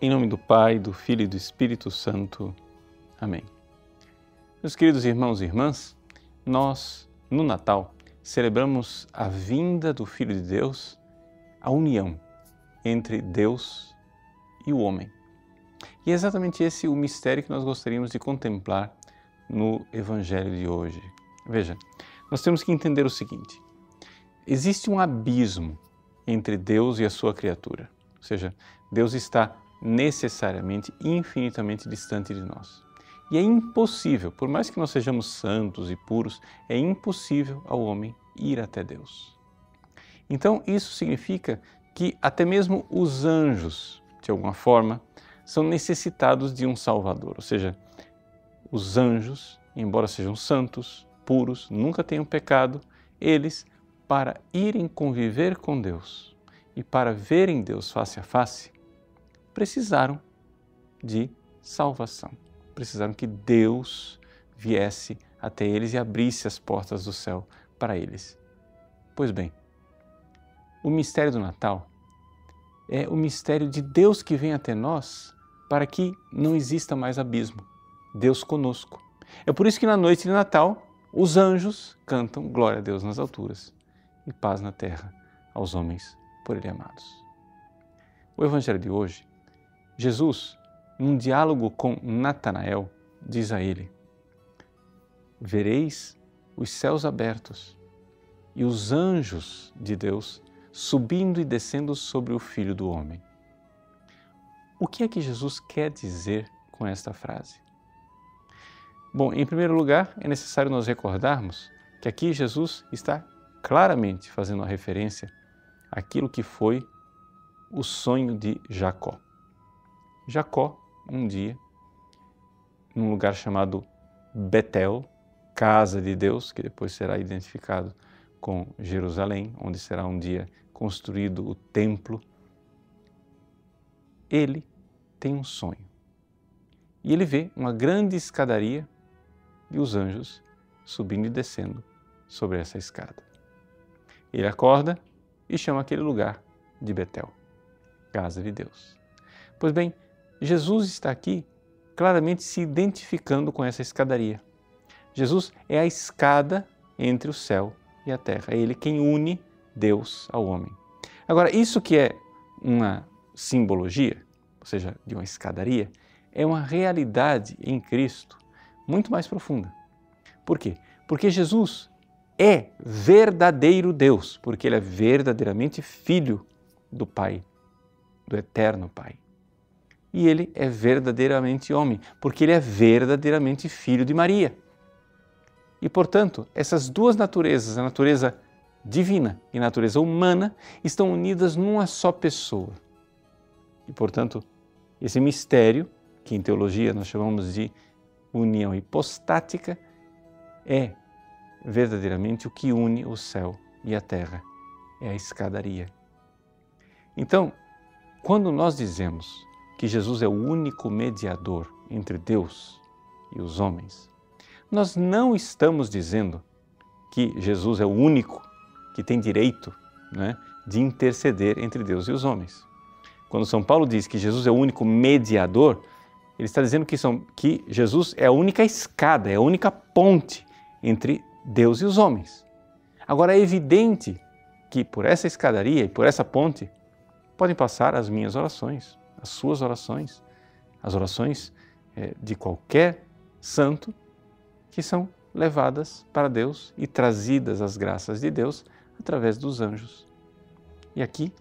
Em nome do Pai, do Filho e do Espírito Santo. Amém. Meus queridos irmãos e irmãs, nós, no Natal, celebramos a vinda do Filho de Deus, a união entre Deus e o homem. E é exatamente esse o mistério que nós gostaríamos de contemplar no Evangelho de hoje. Veja, nós temos que entender o seguinte: existe um abismo entre Deus e a sua criatura. Ou seja, Deus está necessariamente infinitamente distante de nós. E é impossível, por mais que nós sejamos santos e puros, é impossível ao homem ir até Deus. Então, isso significa que até mesmo os anjos, de alguma forma, são necessitados de um Salvador. Ou seja, os anjos, embora sejam santos, puros, nunca tenham pecado, eles, para irem conviver com Deus e para verem Deus face a face, precisaram de salvação. Precisaram que Deus viesse até eles e abrisse as portas do céu para eles. Pois bem, o mistério do Natal é o mistério de Deus que vem até nós para que não exista mais abismo. Deus conosco. É por isso que na noite de Natal os anjos cantam glória a Deus nas alturas e paz na terra aos homens por Ele amados. O Evangelho de hoje Jesus, num diálogo com Natanael, diz a ele: Vereis os céus abertos e os anjos de Deus subindo e descendo sobre o Filho do Homem. O que é que Jesus quer dizer com esta frase? Bom, em primeiro lugar, é necessário nós recordarmos que aqui Jesus está claramente fazendo uma referência àquilo que foi o sonho de Jacó. Jacó, um dia, num lugar chamado Betel, casa de Deus, que depois será identificado com Jerusalém, onde será um dia construído o templo, ele tem um sonho. E ele vê uma grande escadaria e os anjos subindo e descendo sobre essa escada. Ele acorda e chama aquele lugar de Betel, casa de Deus. Pois bem, Jesus está aqui claramente se identificando com essa escadaria. Jesus é a escada entre o céu e a terra. É Ele quem une Deus ao homem. Agora, isso que é uma simbologia, ou seja, de uma escadaria, é uma realidade em Cristo muito mais profunda. Por quê? Porque Jesus é verdadeiro Deus, porque Ele é verdadeiramente Filho do Pai, do Eterno Pai e ele é verdadeiramente homem, porque ele é verdadeiramente filho de Maria. E, portanto, essas duas naturezas, a natureza divina e a natureza humana, estão unidas numa só pessoa. E, portanto, esse mistério, que em teologia nós chamamos de união hipostática, é verdadeiramente o que une o céu e a terra, é a escadaria. Então, quando nós dizemos que Jesus é o único mediador entre Deus e os homens, nós não estamos dizendo que Jesus é o único que tem direito né, de interceder entre Deus e os homens. Quando São Paulo diz que Jesus é o único mediador, ele está dizendo que, são, que Jesus é a única escada, é a única ponte entre Deus e os homens. Agora é evidente que por essa escadaria e por essa ponte podem passar as minhas orações, as suas orações, as orações é, de qualquer santo que são levadas para Deus e trazidas às graças de Deus através dos anjos. E aqui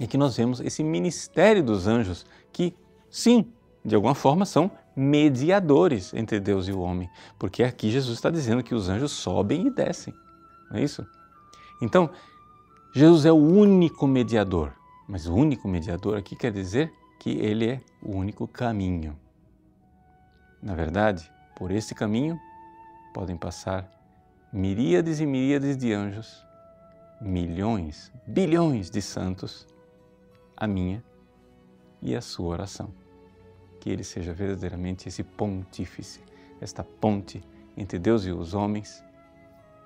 é que nós vemos esse ministério dos anjos que, sim, de alguma forma são mediadores entre Deus e o homem, porque aqui Jesus está dizendo que os anjos sobem e descem, não é isso? Então, Jesus é o único mediador mas o único mediador aqui quer dizer que ele é o único caminho. Na verdade, por esse caminho podem passar miríades e miríades de anjos, milhões, bilhões de santos, a minha e a sua oração. Que ele seja verdadeiramente esse pontífice, esta ponte entre Deus e os homens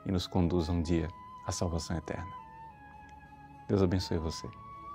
e nos conduza um dia à salvação eterna. Deus abençoe você.